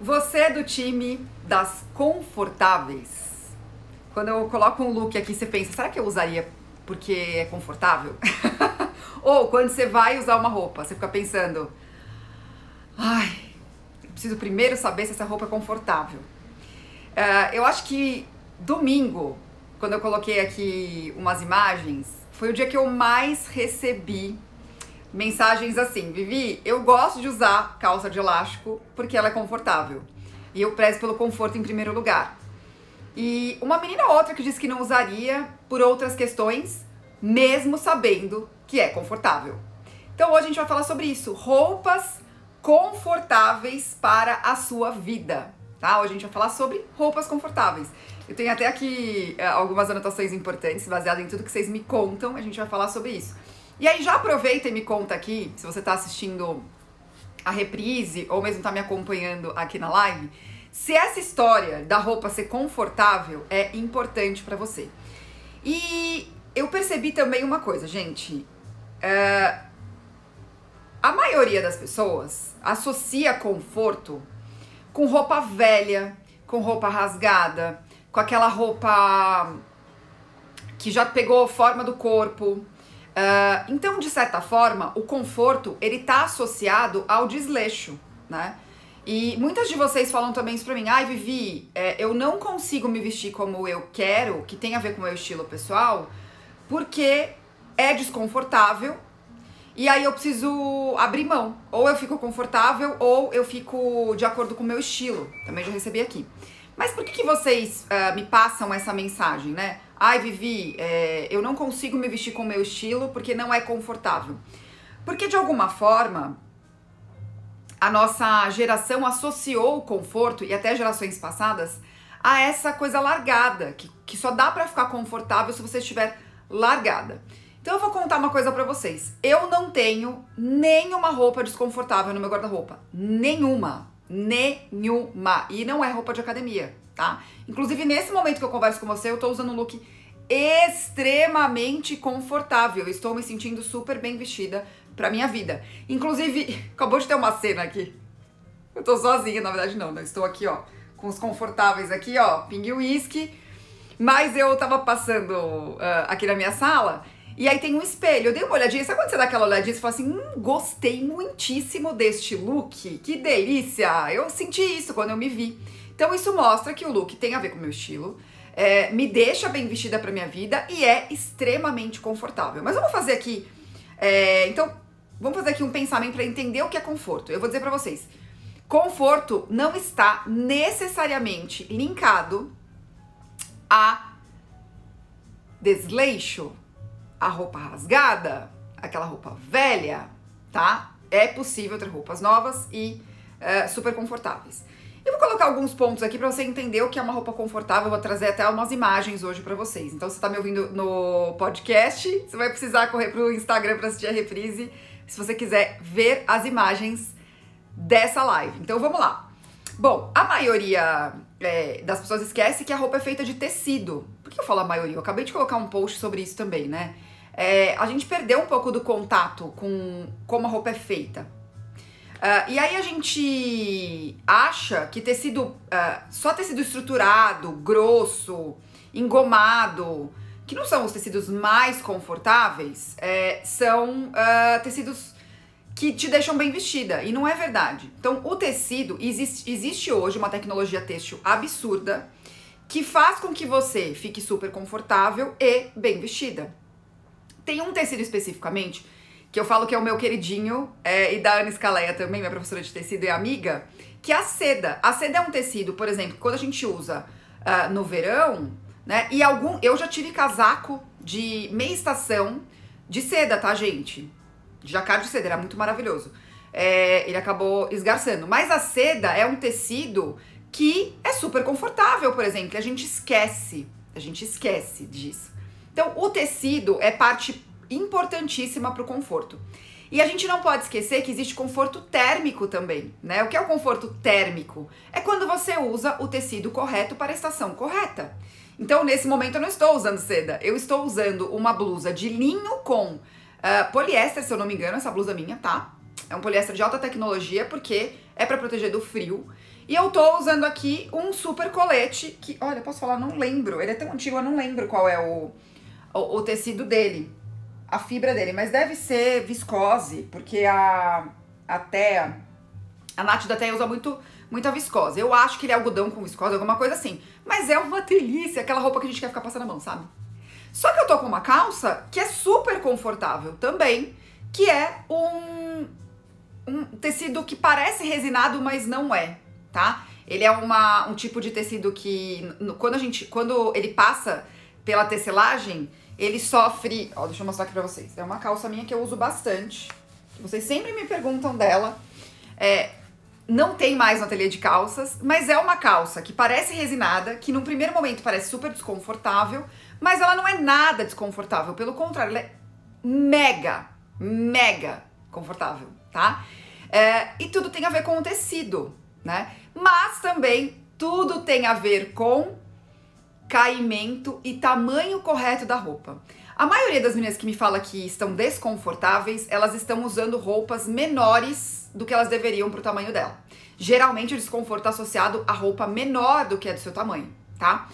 Você é do time das confortáveis? Quando eu coloco um look aqui, você pensa, será que eu usaria porque é confortável? Ou quando você vai usar uma roupa, você fica pensando, ai, preciso primeiro saber se essa roupa é confortável. Uh, eu acho que domingo, quando eu coloquei aqui umas imagens, foi o dia que eu mais recebi mensagens assim: Vivi, eu gosto de usar calça de elástico porque ela é confortável. E eu prezo pelo conforto em primeiro lugar. E uma menina ou outra que disse que não usaria por outras questões, mesmo sabendo que é confortável. Então hoje a gente vai falar sobre isso: roupas confortáveis para a sua vida. Tá? Hoje a gente vai falar sobre roupas confortáveis. Eu tenho até aqui é, algumas anotações importantes, baseadas em tudo que vocês me contam, a gente vai falar sobre isso. E aí já aproveita e me conta aqui, se você está assistindo a reprise ou mesmo está me acompanhando aqui na live, se essa história da roupa ser confortável é importante para você. E eu percebi também uma coisa, gente. É, a maioria das pessoas associa conforto com roupa velha, com roupa rasgada, com aquela roupa que já pegou forma do corpo, Uh, então, de certa forma, o conforto ele está associado ao desleixo, né? E muitas de vocês falam também isso pra mim. Ai, Vivi, é, eu não consigo me vestir como eu quero, que tem a ver com o meu estilo pessoal, porque é desconfortável e aí eu preciso abrir mão. Ou eu fico confortável, ou eu fico de acordo com o meu estilo. Também já recebi aqui. Mas por que, que vocês uh, me passam essa mensagem, né? Ai, Vivi, é, eu não consigo me vestir com o meu estilo porque não é confortável. Porque de alguma forma a nossa geração associou o conforto e até gerações passadas a essa coisa largada, que, que só dá para ficar confortável se você estiver largada. Então eu vou contar uma coisa para vocês. Eu não tenho nenhuma roupa desconfortável no meu guarda-roupa. Nenhuma. Nenhuma. E não é roupa de academia tá? Inclusive, nesse momento que eu converso com você, eu tô usando um look extremamente confortável. Estou me sentindo super bem vestida pra minha vida. Inclusive, acabou de ter uma cena aqui. Eu tô sozinha, na verdade não, não estou aqui, ó, com os confortáveis aqui, ó, ping whisky. Mas eu tava passando uh, aqui na minha sala e aí tem um espelho. Eu dei uma olhadinha. Sabe quando você dá aquela olhadinha e fala assim: hum, gostei muitíssimo deste look, que delícia! Eu senti isso quando eu me vi. Então isso mostra que o look tem a ver com o meu estilo, é, me deixa bem vestida para minha vida e é extremamente confortável. Mas vamos fazer aqui, é, então vamos fazer aqui um pensamento para entender o que é conforto. Eu vou dizer para vocês, conforto não está necessariamente linkado a desleixo, a roupa rasgada, aquela roupa velha, tá? É possível ter roupas novas e é, super confortáveis. Eu vou colocar alguns pontos aqui para você entender o que é uma roupa confortável. Eu vou trazer até umas imagens hoje para vocês. Então, você tá me ouvindo no podcast, você vai precisar correr pro Instagram para assistir a reprise, se você quiser ver as imagens dessa live. Então, vamos lá. Bom, a maioria é, das pessoas esquece que a roupa é feita de tecido. Por que eu falo a maioria? Eu acabei de colocar um post sobre isso também, né? É, a gente perdeu um pouco do contato com como a roupa é feita. Uh, e aí a gente acha que tecido, uh, só tecido estruturado, grosso, engomado, que não são os tecidos mais confortáveis, é, são uh, tecidos que te deixam bem vestida. E não é verdade. Então, o tecido, existe, existe hoje uma tecnologia têxtil absurda que faz com que você fique super confortável e bem vestida. Tem um tecido especificamente que eu falo que é o meu queridinho, é, e da Ana Scaleia também, minha professora de tecido e amiga, que é a seda. A seda é um tecido, por exemplo, quando a gente usa uh, no verão, né? E algum. Eu já tive casaco de meia estação de seda, tá, gente? Jacquard de seda, era muito maravilhoso. É, ele acabou esgarçando. Mas a seda é um tecido que é super confortável, por exemplo, a gente esquece. A gente esquece disso. Então, o tecido é parte importantíssima para o conforto. E a gente não pode esquecer que existe conforto térmico também, né? O que é o conforto térmico? É quando você usa o tecido correto para a estação correta. Então, nesse momento, eu não estou usando seda, eu estou usando uma blusa de linho com uh, poliéster, se eu não me engano, essa blusa minha, tá? É um poliéster de alta tecnologia porque é para proteger do frio. E eu tô usando aqui um super colete que, olha, posso falar, não lembro. Ele é tão antigo, eu não lembro qual é o, o, o tecido dele, a fibra dele, mas deve ser viscose, porque a, a Thea, a Nath da Thea usa muito muita viscose. Eu acho que ele é algodão com viscose, alguma coisa assim. Mas é uma delícia, aquela roupa que a gente quer ficar passando a mão, sabe? Só que eu tô com uma calça que é super confortável também, que é um, um tecido que parece resinado, mas não é, tá? Ele é uma, um tipo de tecido que quando a gente, quando ele passa pela tecelagem, ele sofre, ó, deixa eu mostrar aqui pra vocês. É uma calça minha que eu uso bastante. Vocês sempre me perguntam dela. É, não tem mais no ateliê de calças, mas é uma calça que parece resinada, que num primeiro momento parece super desconfortável, mas ela não é nada desconfortável, pelo contrário, ela é mega, mega confortável, tá? É, e tudo tem a ver com o tecido, né? Mas também tudo tem a ver com caimento e tamanho correto da roupa. A maioria das meninas que me fala que estão desconfortáveis, elas estão usando roupas menores do que elas deveriam pro tamanho dela. Geralmente o desconforto tá associado a roupa menor do que é do seu tamanho, tá?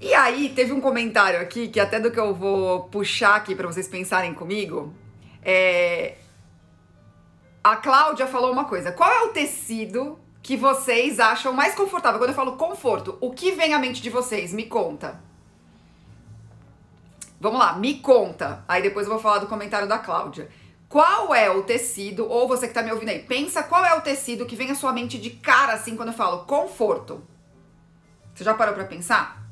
E aí, teve um comentário aqui, que até do que eu vou puxar aqui para vocês pensarem comigo. É... A Cláudia falou uma coisa. Qual é o tecido que vocês acham mais confortável? Quando eu falo conforto, o que vem à mente de vocês? Me conta. Vamos lá, me conta. Aí depois eu vou falar do comentário da Cláudia. Qual é o tecido, ou você que tá me ouvindo aí, pensa qual é o tecido que vem à sua mente de cara assim quando eu falo conforto. Você já parou para pensar?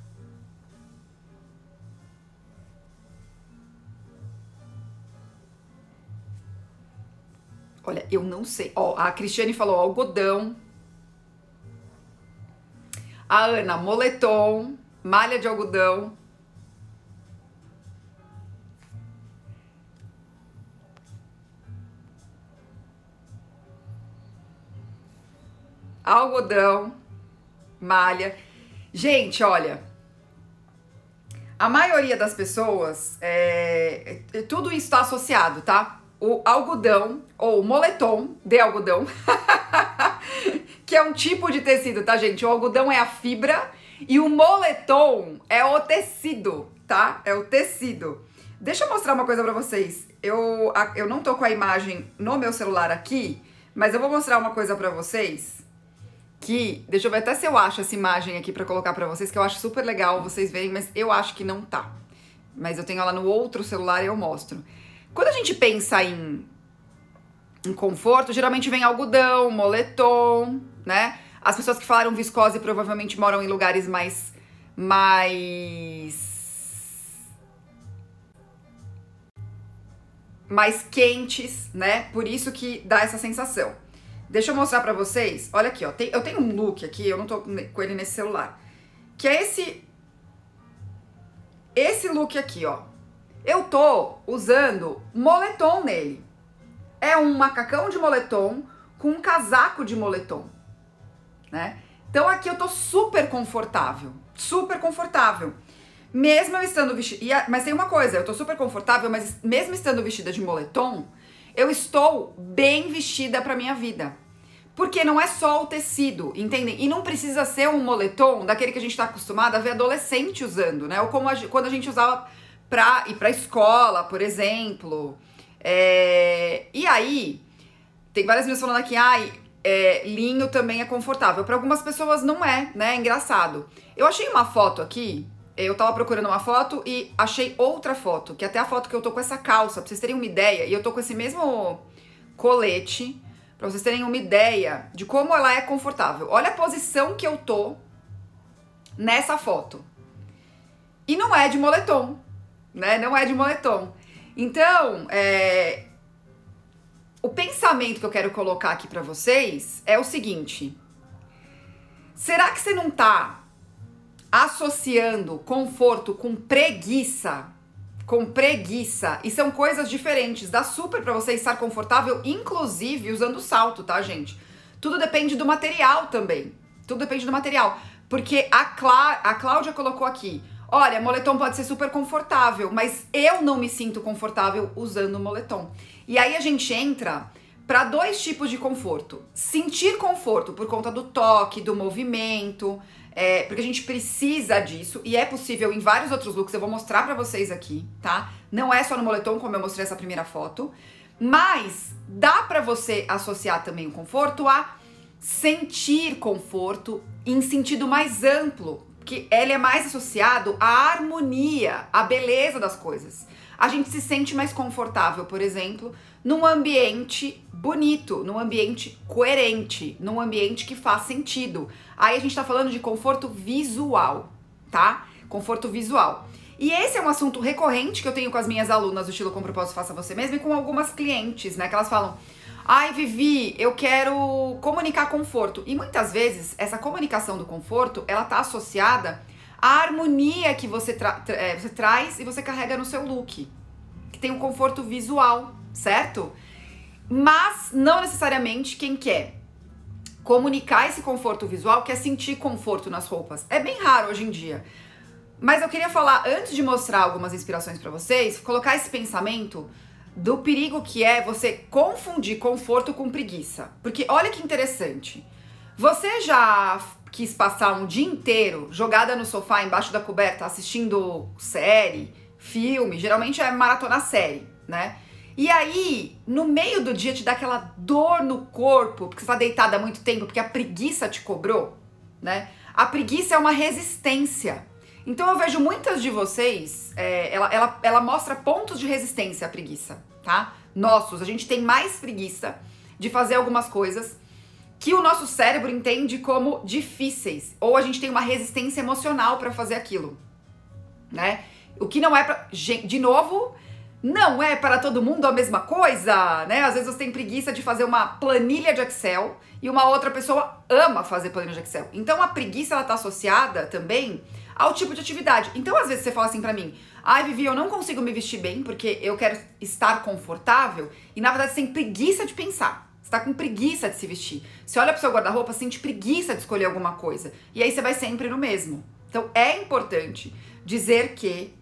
Olha, eu não sei. Ó, a Cristiane falou algodão. A Ana, moletom, malha de algodão. algodão, malha. Gente, olha, a maioria das pessoas, é, é tudo isso está associado, tá? O algodão ou moletom de algodão, que é um tipo de tecido, tá, gente? O algodão é a fibra e o moletom é o tecido, tá? É o tecido. Deixa eu mostrar uma coisa pra vocês. Eu, eu não tô com a imagem no meu celular aqui, mas eu vou mostrar uma coisa pra vocês que, deixa eu ver até se eu acho essa imagem aqui para colocar para vocês, que eu acho super legal vocês verem, mas eu acho que não tá. Mas eu tenho ela no outro celular e eu mostro. Quando a gente pensa em, em conforto, geralmente vem algodão, moletom, né? As pessoas que falaram viscose provavelmente moram em lugares mais mais mais quentes, né? Por isso que dá essa sensação. Deixa eu mostrar pra vocês. Olha aqui, ó. Tem, eu tenho um look aqui, eu não tô com ele nesse celular. Que é esse... Esse look aqui, ó. Eu tô usando moletom nele. É um macacão de moletom com um casaco de moletom, né? Então aqui eu tô super confortável, super confortável. Mesmo eu estando vestida, mas tem uma coisa, eu tô super confortável, mas mesmo estando vestida de moletom, eu estou bem vestida para minha vida. Porque não é só o tecido, entendem? E não precisa ser um moletom daquele que a gente está acostumado a ver adolescente usando, né? Ou como a, quando a gente usava pra ir pra escola, por exemplo. É, e aí, tem várias pessoas falando aqui, ai, é, linho também é confortável. Para algumas pessoas não é, né? É engraçado. Eu achei uma foto aqui eu tava procurando uma foto e achei outra foto, que é até a foto que eu tô com essa calça, pra vocês terem uma ideia. E eu tô com esse mesmo colete, pra vocês terem uma ideia de como ela é confortável. Olha a posição que eu tô nessa foto. E não é de moletom, né? Não é de moletom. Então, é... o pensamento que eu quero colocar aqui para vocês é o seguinte: será que você não tá associando conforto com preguiça, com preguiça, e são coisas diferentes. Dá super para você estar confortável, inclusive usando salto, tá, gente? Tudo depende do material também. Tudo depende do material. Porque a, Clá a Cláudia colocou aqui: olha, moletom pode ser super confortável, mas eu não me sinto confortável usando moletom. E aí a gente entra para dois tipos de conforto. Sentir conforto por conta do toque, do movimento, é, porque a gente precisa disso e é possível em vários outros looks. Eu vou mostrar para vocês aqui, tá? Não é só no moletom, como eu mostrei essa primeira foto, mas dá para você associar também o conforto a sentir conforto em sentido mais amplo, que ele é mais associado à harmonia, à beleza das coisas. A gente se sente mais confortável, por exemplo, num ambiente bonito, num ambiente coerente, num ambiente que faz sentido. Aí a gente tá falando de conforto visual, tá? Conforto visual. E esse é um assunto recorrente que eu tenho com as minhas alunas do estilo com propósito faça você mesmo e com algumas clientes, né? Que elas falam: "Ai, Vivi, eu quero comunicar conforto". E muitas vezes essa comunicação do conforto, ela tá associada à harmonia que você, tra é, você traz e você carrega no seu look, que tem um conforto visual certo? Mas não necessariamente quem quer comunicar esse conforto visual quer sentir conforto nas roupas. É bem raro hoje em dia. Mas eu queria falar, antes de mostrar algumas inspirações para vocês, colocar esse pensamento do perigo que é você confundir conforto com preguiça. Porque olha que interessante. Você já quis passar um dia inteiro jogada no sofá embaixo da coberta assistindo série, filme, geralmente é maratona série, né? E aí, no meio do dia, te dá aquela dor no corpo, porque você tá deitada há muito tempo, porque a preguiça te cobrou, né? A preguiça é uma resistência. Então eu vejo muitas de vocês, é, ela, ela, ela mostra pontos de resistência à preguiça, tá? Nossos, a gente tem mais preguiça de fazer algumas coisas que o nosso cérebro entende como difíceis, ou a gente tem uma resistência emocional para fazer aquilo, né? O que não é pra. De novo, não é para todo mundo a mesma coisa, né? Às vezes você tem preguiça de fazer uma planilha de Excel e uma outra pessoa ama fazer planilha de Excel. Então a preguiça ela tá associada também ao tipo de atividade. Então às vezes você fala assim para mim: "Ai, Vivi, eu não consigo me vestir bem porque eu quero estar confortável" e na verdade você tem preguiça de pensar. Você tá com preguiça de se vestir. Você olha pro seu guarda-roupa, sente preguiça de escolher alguma coisa. E aí você vai sempre no mesmo. Então é importante dizer que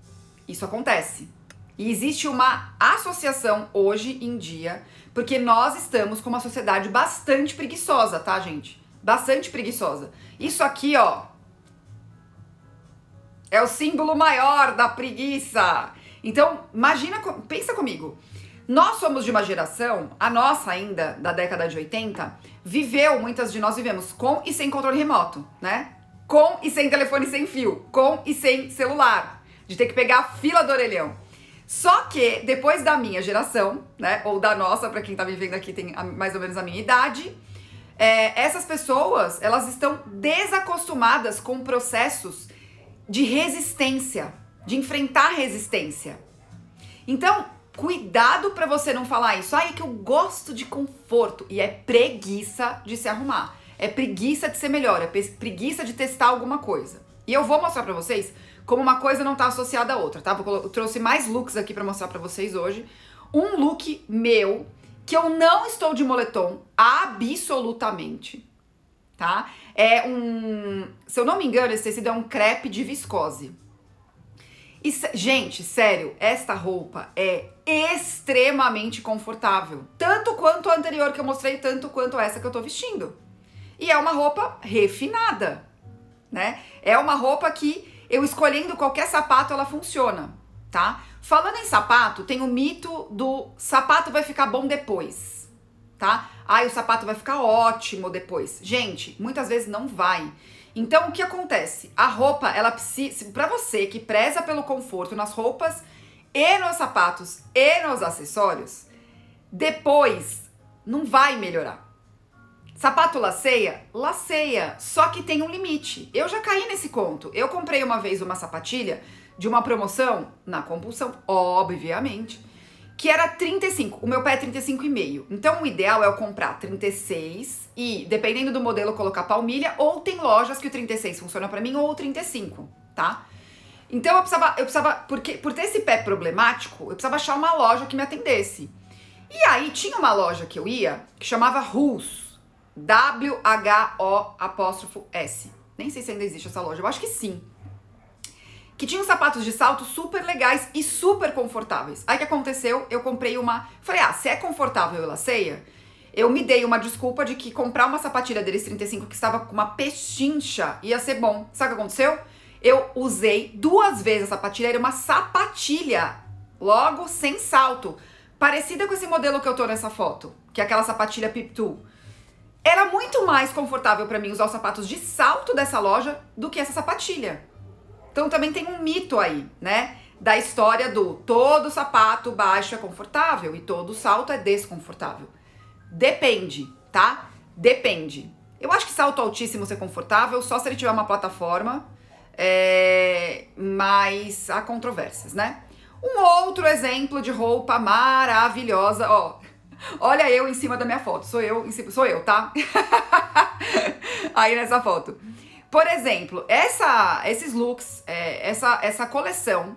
isso acontece. E existe uma associação hoje em dia, porque nós estamos com uma sociedade bastante preguiçosa, tá, gente? Bastante preguiçosa. Isso aqui, ó, é o símbolo maior da preguiça. Então, imagina, pensa comigo. Nós somos de uma geração, a nossa ainda, da década de 80, viveu, muitas de nós vivemos com e sem controle remoto, né? Com e sem telefone sem fio, com e sem celular, de ter que pegar a fila do orelhão. Só que depois da minha geração, né, ou da nossa, para quem tá vivendo aqui tem mais ou menos a minha idade, é, essas pessoas elas estão desacostumadas com processos de resistência, de enfrentar resistência. Então, cuidado para você não falar isso. Ai, é que eu gosto de conforto e é preguiça de se arrumar. É preguiça de ser melhor, é preguiça de testar alguma coisa. E eu vou mostrar para vocês como uma coisa não tá associada à outra, tá? Eu trouxe mais looks aqui para mostrar para vocês hoje. Um look meu que eu não estou de moletom absolutamente, tá? É um, se eu não me engano, esse tecido é um crepe de viscose. E, gente, sério, esta roupa é extremamente confortável. Tanto quanto a anterior que eu mostrei, tanto quanto essa que eu tô vestindo. E é uma roupa refinada, né? É uma roupa que eu escolhendo qualquer sapato, ela funciona, tá? Falando em sapato, tem o mito do sapato vai ficar bom depois, tá? Ai, o sapato vai ficar ótimo depois. Gente, muitas vezes não vai. Então, o que acontece? A roupa, ela precisa, para você que preza pelo conforto nas roupas e nos sapatos e nos acessórios, depois não vai melhorar. Sapato laceia? Laceia, só que tem um limite. Eu já caí nesse conto. Eu comprei uma vez uma sapatilha de uma promoção, na compulsão, obviamente, que era 35. O meu pé é 35,5. Então o ideal é eu comprar 36 e, dependendo do modelo, colocar palmilha, ou tem lojas que o 36 funciona para mim, ou o 35, tá? Então eu precisava, eu precisava, porque por ter esse pé problemático, eu precisava achar uma loja que me atendesse. E aí tinha uma loja que eu ia que chamava Rus. W-H-O apóstrofo S. Nem sei se ainda existe essa loja, eu acho que sim. Que tinha uns sapatos de salto super legais e super confortáveis. Aí que aconteceu? Eu comprei uma. Falei, ah, se é confortável e laceia, eu me dei uma desculpa de que comprar uma sapatilha deles 35 que estava com uma pechincha ia ser bom. Sabe o que aconteceu? Eu usei duas vezes a sapatilha, era uma sapatilha, logo sem salto, parecida com esse modelo que eu tô nessa foto, que é aquela sapatilha Pip 2. Era muito mais confortável para mim usar os sapatos de salto dessa loja do que essa sapatilha. Então também tem um mito aí, né? Da história do todo sapato baixo é confortável e todo salto é desconfortável. Depende, tá? Depende. Eu acho que salto altíssimo ser confortável só se ele tiver uma plataforma, é... mas há controvérsias, né? Um outro exemplo de roupa maravilhosa, ó. Olha eu em cima da minha foto, sou eu, sou eu, tá? Aí nessa foto. Por exemplo, essa, esses looks, é, essa, essa coleção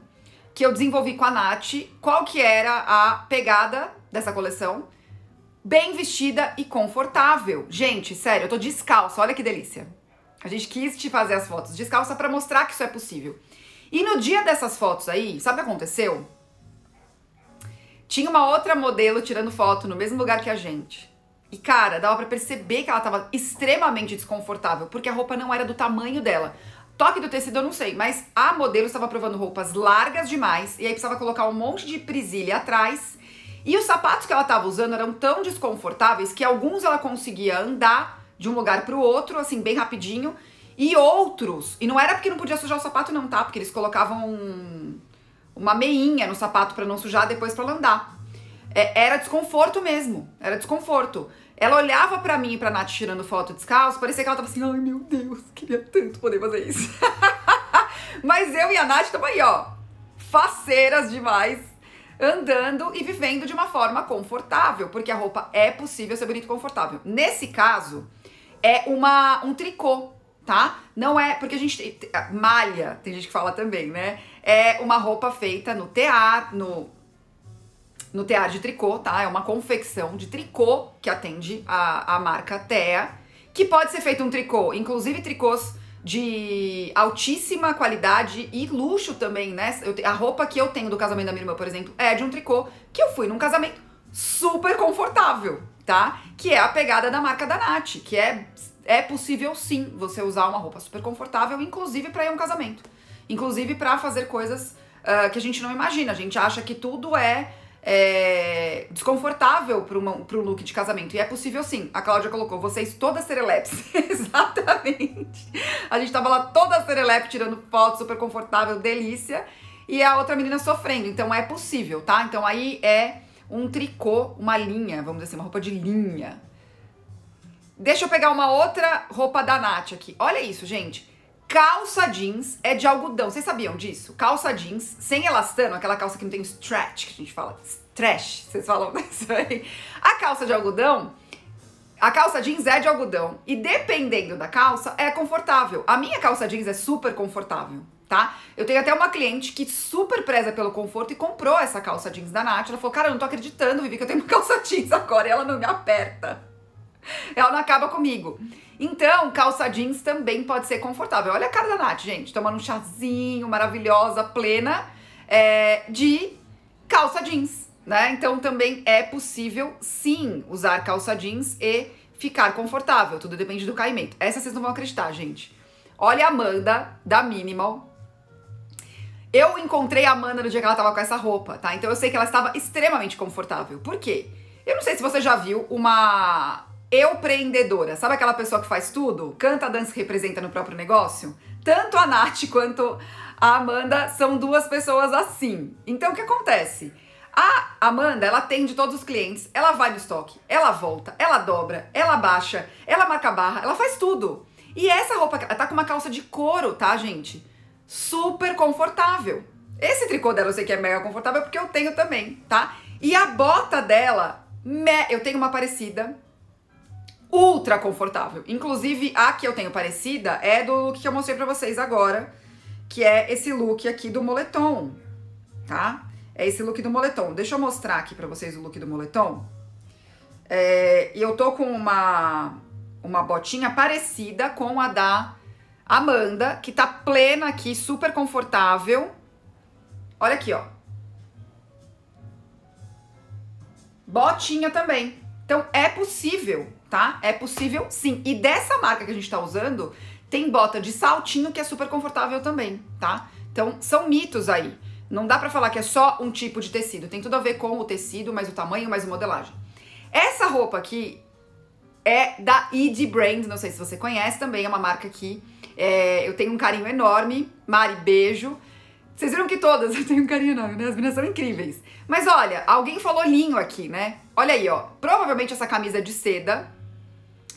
que eu desenvolvi com a Nath, qual que era a pegada dessa coleção? bem vestida e confortável. Gente, sério, eu tô descalça, olha que delícia. A gente quis te fazer as fotos descalça para mostrar que isso é possível. E no dia dessas fotos aí, sabe o que aconteceu? Tinha uma outra modelo tirando foto no mesmo lugar que a gente. E cara, dava para perceber que ela tava extremamente desconfortável, porque a roupa não era do tamanho dela. Toque do tecido eu não sei, mas a modelo estava provando roupas largas demais e aí precisava colocar um monte de prisilha atrás e os sapatos que ela estava usando eram tão desconfortáveis que alguns ela conseguia andar de um lugar para o outro, assim, bem rapidinho, e outros, e não era porque não podia sujar o sapato não, tá? Porque eles colocavam um, uma meinha no sapato para não sujar depois para andar. É, era desconforto mesmo, era desconforto. Ela olhava para mim e pra Nath tirando foto descalço, parecia que ela tava assim, ai meu Deus, queria tanto poder fazer isso. Mas eu e a Nath estamos aí, ó, faceiras demais, andando e vivendo de uma forma confortável, porque a roupa é possível ser bonita e confortável. Nesse caso, é uma um tricô, tá? Não é porque a gente malha, tem gente que fala também, né? É uma roupa feita no tear, no no tear de tricô, tá? É uma confecção de tricô que atende a, a marca Tea, que pode ser feito um tricô, inclusive tricôs de altíssima qualidade e luxo também, né? Eu, a roupa que eu tenho do casamento da minha irmã, por exemplo, é de um tricô que eu fui num casamento super confortável, tá? Que é a pegada da marca da Nath, que é, é possível sim você usar uma roupa super confortável, inclusive para ir a um casamento. Inclusive para fazer coisas uh, que a gente não imagina. A gente acha que tudo é é, desconfortável para um look de casamento. E é possível sim. A Cláudia colocou vocês todas serelepes. Exatamente. A gente tava lá toda serelepe tirando foto, super confortável, delícia. E a outra menina sofrendo. Então é possível, tá? Então aí é um tricô, uma linha, vamos dizer assim, uma roupa de linha. Deixa eu pegar uma outra roupa da Nath aqui. Olha isso, gente. Calça jeans é de algodão. Vocês sabiam disso? Calça jeans sem elastano, aquela calça que não tem stretch, que a gente fala. Stretch, vocês falam isso aí. A calça de algodão, a calça jeans é de algodão. E dependendo da calça, é confortável. A minha calça jeans é super confortável, tá? Eu tenho até uma cliente que super preza pelo conforto e comprou essa calça jeans da Nath. Ela falou, cara, eu não tô acreditando, Vivi, que eu tenho uma calça jeans agora e ela não me aperta. Ela não acaba comigo. Então, calça jeans também pode ser confortável. Olha a cara da Nath, gente, tomando um chazinho, maravilhosa, plena, é, de calça jeans, né? Então também é possível, sim, usar calça jeans e ficar confortável. Tudo depende do caimento. Essa vocês não vão acreditar, gente. Olha a Amanda, da Minimal. Eu encontrei a Amanda no dia que ela tava com essa roupa, tá? Então eu sei que ela estava extremamente confortável. Por quê? Eu não sei se você já viu uma eu empreendedora, sabe aquela pessoa que faz tudo? Canta, dança e representa no próprio negócio? Tanto a Nath quanto a Amanda são duas pessoas assim. Então o que acontece? A Amanda, ela atende todos os clientes, ela vai no estoque, ela volta, ela dobra, ela baixa, ela marca barra, ela faz tudo. E essa roupa, ela tá com uma calça de couro, tá, gente? Super confortável. Esse tricô dela eu sei que é mega confortável porque eu tenho também, tá? E a bota dela, eu tenho uma parecida, ultra confortável. Inclusive, a que eu tenho parecida é do look que eu mostrei pra vocês agora, que é esse look aqui do moletom, tá? É esse look do moletom. Deixa eu mostrar aqui pra vocês o look do moletom. É, e eu tô com uma, uma botinha parecida com a da Amanda, que tá plena aqui, super confortável. Olha aqui, ó. Botinha também Então é possível, tá? É possível sim. E dessa marca que a gente tá usando, tem bota de saltinho que é super confortável também, tá? Então são mitos aí. Não dá para falar que é só um tipo de tecido. Tem tudo a ver com o tecido, mais o tamanho, mais a modelagem. Essa roupa aqui é da Ed Brand, não sei se você conhece também, é uma marca que é, eu tenho um carinho enorme. Mari, beijo. Vocês viram que todas eu tenho um carinho enorme, né? As meninas são incríveis. Mas olha, alguém falou linho aqui, né? Olha aí, ó. Provavelmente essa camisa é de seda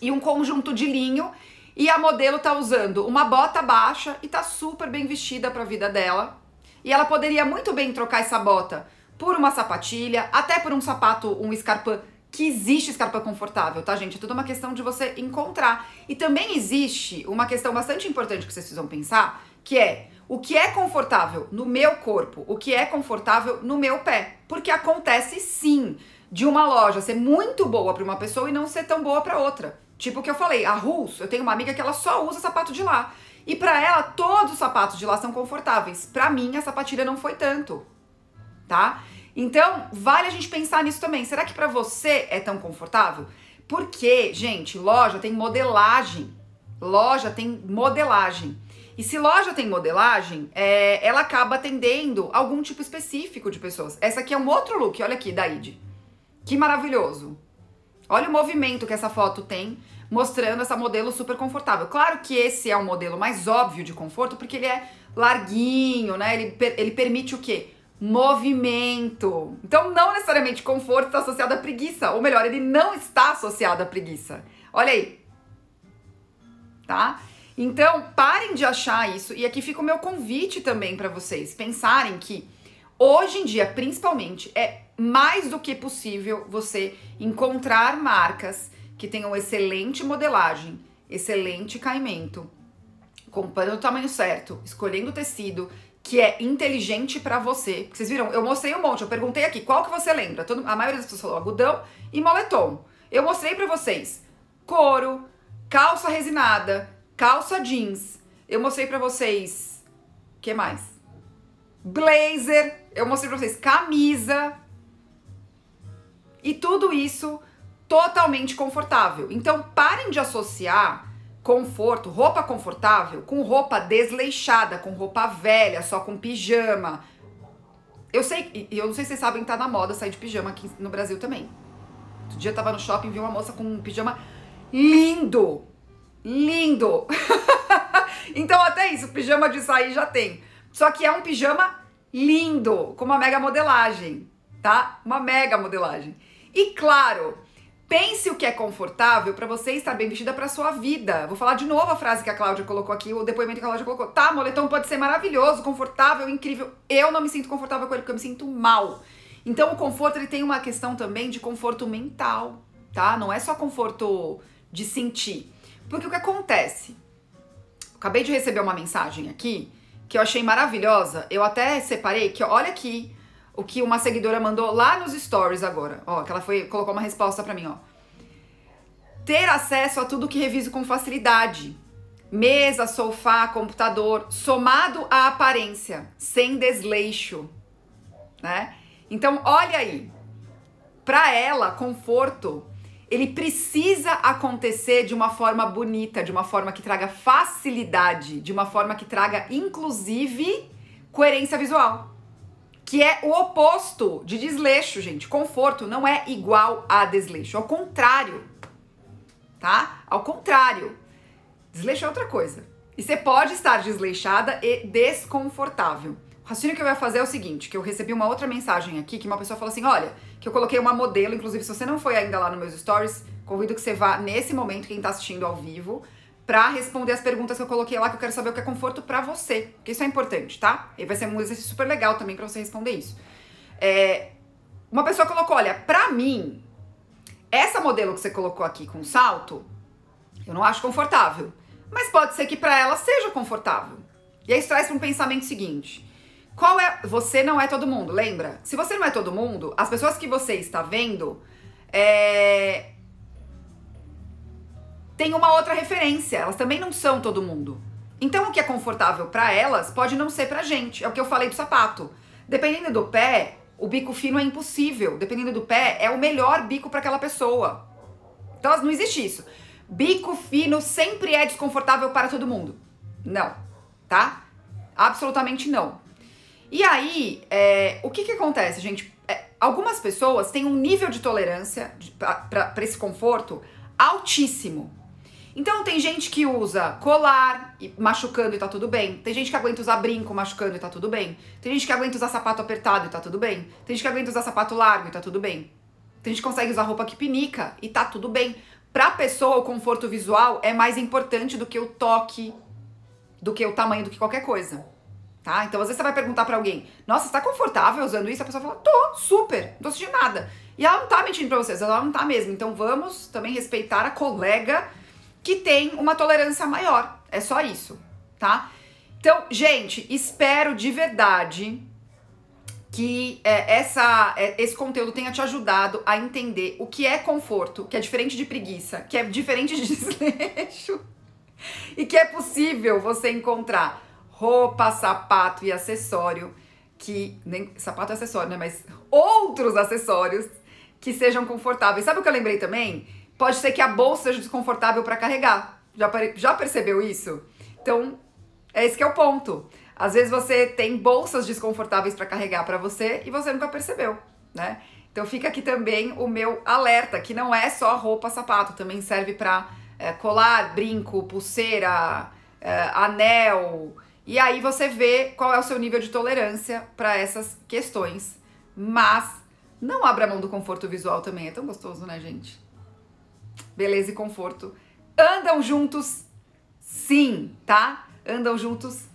e um conjunto de linho. E a modelo tá usando uma bota baixa e tá super bem vestida pra vida dela. E ela poderia muito bem trocar essa bota por uma sapatilha, até por um sapato, um escarpão que existe escarpa confortável, tá, gente? É tudo uma questão de você encontrar. E também existe uma questão bastante importante que vocês precisam pensar, que é o que é confortável no meu corpo, o que é confortável no meu pé. Porque acontece sim de uma loja ser muito boa para uma pessoa e não ser tão boa para outra. Tipo o que eu falei, a Rules, eu tenho uma amiga que ela só usa sapato de lá. E para ela, todos os sapatos de lá são confortáveis. Para mim, a sapatilha não foi tanto, tá? Então, vale a gente pensar nisso também. Será que para você é tão confortável? Porque, gente, loja tem modelagem. Loja tem modelagem. E se loja tem modelagem, é, ela acaba atendendo algum tipo específico de pessoas. Essa aqui é um outro look, olha aqui, da ID. Que maravilhoso. Olha o movimento que essa foto tem, mostrando essa modelo super confortável. Claro que esse é o modelo mais óbvio de conforto, porque ele é larguinho, né? Ele, ele permite o quê? Movimento. Então, não necessariamente conforto está associado à preguiça. Ou melhor, ele não está associado à preguiça. Olha aí. Tá? Então, parem de achar isso. E aqui fica o meu convite também para vocês pensarem que hoje em dia, principalmente, é mais do que possível você encontrar marcas que tenham excelente modelagem, excelente caimento, comprando o tamanho certo, escolhendo o tecido que é inteligente para você. Vocês viram? Eu mostrei um monte. Eu perguntei aqui, qual que você lembra? Todo, a maioria das pessoas falou algodão e moletom. Eu mostrei para vocês couro, calça resinada, calça jeans. Eu mostrei para vocês. que mais? Blazer. Eu mostrei para vocês camisa. E tudo isso totalmente confortável. Então parem de associar conforto, roupa confortável com roupa desleixada, com roupa velha, só com pijama. Eu sei, eu não sei se vocês sabem, tá na moda sair de pijama aqui no Brasil também. Outro dia eu tava no shopping, vi uma moça com um pijama lindo, lindo. então até isso, pijama de sair já tem. Só que é um pijama lindo, com uma mega modelagem, tá? Uma mega modelagem. E claro, pense o que é confortável para você estar bem vestida para sua vida. Vou falar de novo a frase que a Cláudia colocou aqui, o depoimento que a Cláudia colocou. Tá, moletom pode ser maravilhoso, confortável, incrível. Eu não me sinto confortável com ele porque eu me sinto mal. Então o conforto ele tem uma questão também de conforto mental, tá? Não é só conforto de sentir. Porque o que acontece? Acabei de receber uma mensagem aqui que eu achei maravilhosa. Eu até separei que olha aqui o que uma seguidora mandou lá nos stories agora. Ó, que ela foi colocou uma resposta para mim, ó. Ter acesso a tudo que reviso com facilidade. Mesa, sofá, computador, somado à aparência, sem desleixo, né? Então, olha aí. Para ela, conforto ele precisa acontecer de uma forma bonita, de uma forma que traga facilidade, de uma forma que traga, inclusive, coerência visual. Que é o oposto de desleixo, gente. Conforto não é igual a desleixo. Ao contrário. Tá? Ao contrário. Desleixo é outra coisa. E você pode estar desleixada e desconfortável. O raciocínio que eu ia fazer é o seguinte, que eu recebi uma outra mensagem aqui, que uma pessoa falou assim, olha, que eu coloquei uma modelo, inclusive se você não foi ainda lá nos meus stories, convido que você vá nesse momento, quem tá assistindo ao vivo, pra responder as perguntas que eu coloquei lá, que eu quero saber o que é conforto pra você, porque isso é importante, tá? E vai ser um exercício super legal também pra você responder isso. É, uma pessoa colocou, olha, pra mim, essa modelo que você colocou aqui com salto, eu não acho confortável, mas pode ser que pra ela seja confortável. E aí isso traz pra um pensamento seguinte, qual é. Você não é todo mundo, lembra? Se você não é todo mundo, as pessoas que você está vendo é, tem uma outra referência. Elas também não são todo mundo. Então o que é confortável para elas pode não ser pra gente. É o que eu falei do sapato. Dependendo do pé, o bico fino é impossível. Dependendo do pé, é o melhor bico para aquela pessoa. Então não existe isso. Bico fino sempre é desconfortável para todo mundo. Não, tá? Absolutamente não. E aí, é, o que que acontece, gente? É, algumas pessoas têm um nível de tolerância para esse conforto altíssimo. Então tem gente que usa colar e machucando e tá tudo bem. Tem gente que aguenta usar brinco machucando e tá tudo bem. Tem gente que aguenta usar sapato apertado e tá tudo bem. Tem gente que aguenta usar sapato largo e tá tudo bem. Tem gente que consegue usar roupa que pinica e tá tudo bem. Pra pessoa, o conforto visual é mais importante do que o toque, do que o tamanho, do que qualquer coisa. Tá? Então, às vezes você vai perguntar para alguém: Nossa, você tá confortável usando isso? A pessoa fala: Tô, super, não tô sentindo nada. E ela não tá mentindo pra vocês, ela não tá mesmo. Então, vamos também respeitar a colega que tem uma tolerância maior. É só isso, tá? Então, gente, espero de verdade que é, essa, é, esse conteúdo tenha te ajudado a entender o que é conforto, que é diferente de preguiça, que é diferente de desleixo e que é possível você encontrar roupa, sapato e acessório que nem sapato é acessório, né, mas outros acessórios que sejam confortáveis. Sabe o que eu lembrei também? Pode ser que a bolsa seja desconfortável para carregar. Já, já percebeu isso? Então, é esse que é o ponto. Às vezes você tem bolsas desconfortáveis para carregar para você e você nunca percebeu, né? Então fica aqui também o meu alerta, que não é só roupa, sapato, também serve para é, colar, brinco, pulseira, é, anel. E aí você vê qual é o seu nível de tolerância para essas questões. Mas não abra mão do conforto visual também, é tão gostoso, né, gente? Beleza e conforto andam juntos, sim, tá? Andam juntos,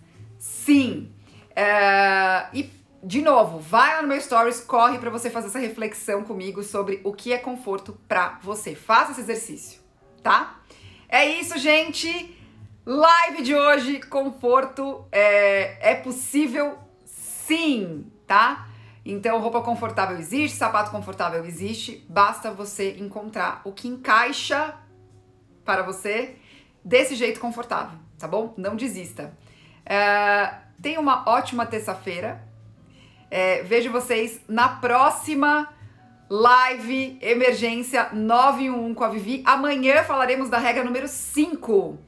Sim. É, e, de novo, vai lá no meu stories, corre para você fazer essa reflexão comigo sobre o que é conforto para você. Faça esse exercício, tá? É isso, gente. Live de hoje, conforto é, é possível sim, tá? Então, roupa confortável existe, sapato confortável existe, basta você encontrar o que encaixa para você desse jeito confortável, tá bom? Não desista. É, tenha uma ótima terça-feira. É, vejo vocês na próxima live emergência 911 com a Vivi. Amanhã falaremos da regra número 5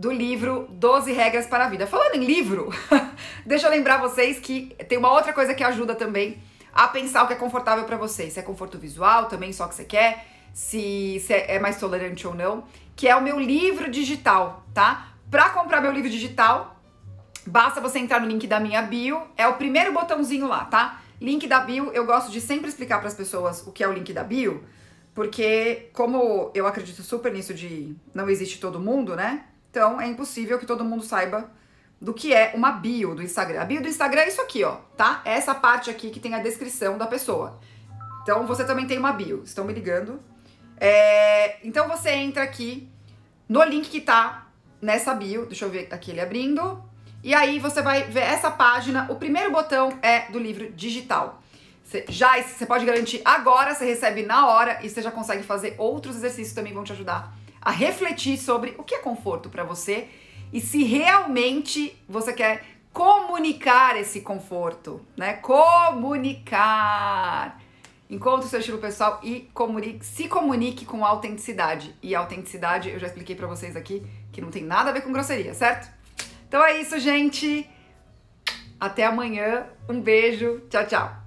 do livro 12 Regras para a Vida. Falando em livro, deixa eu lembrar vocês que tem uma outra coisa que ajuda também a pensar o que é confortável para vocês. Se é conforto visual, também só que você quer, se, se é mais tolerante ou não, que é o meu livro digital, tá? Para comprar meu livro digital, Basta você entrar no link da minha bio, é o primeiro botãozinho lá, tá? Link da bio, eu gosto de sempre explicar para as pessoas o que é o link da bio, porque como eu acredito super nisso de não existe todo mundo, né? Então é impossível que todo mundo saiba do que é uma bio do Instagram. A bio do Instagram é isso aqui, ó, tá? É essa parte aqui que tem a descrição da pessoa. Então você também tem uma bio. Estão me ligando? É, então você entra aqui no link que tá nessa bio. Deixa eu ver aqui ele abrindo. E aí você vai ver essa página. O primeiro botão é do livro digital. Você já você pode garantir agora, você recebe na hora e você já consegue fazer outros exercícios também vão te ajudar a refletir sobre o que é conforto para você e se realmente você quer comunicar esse conforto, né? Comunicar. Encontre o seu estilo pessoal e comunique, se comunique com autenticidade. E autenticidade, eu já expliquei para vocês aqui que não tem nada a ver com grosseria, certo? Então é isso, gente. Até amanhã. Um beijo. Tchau, tchau.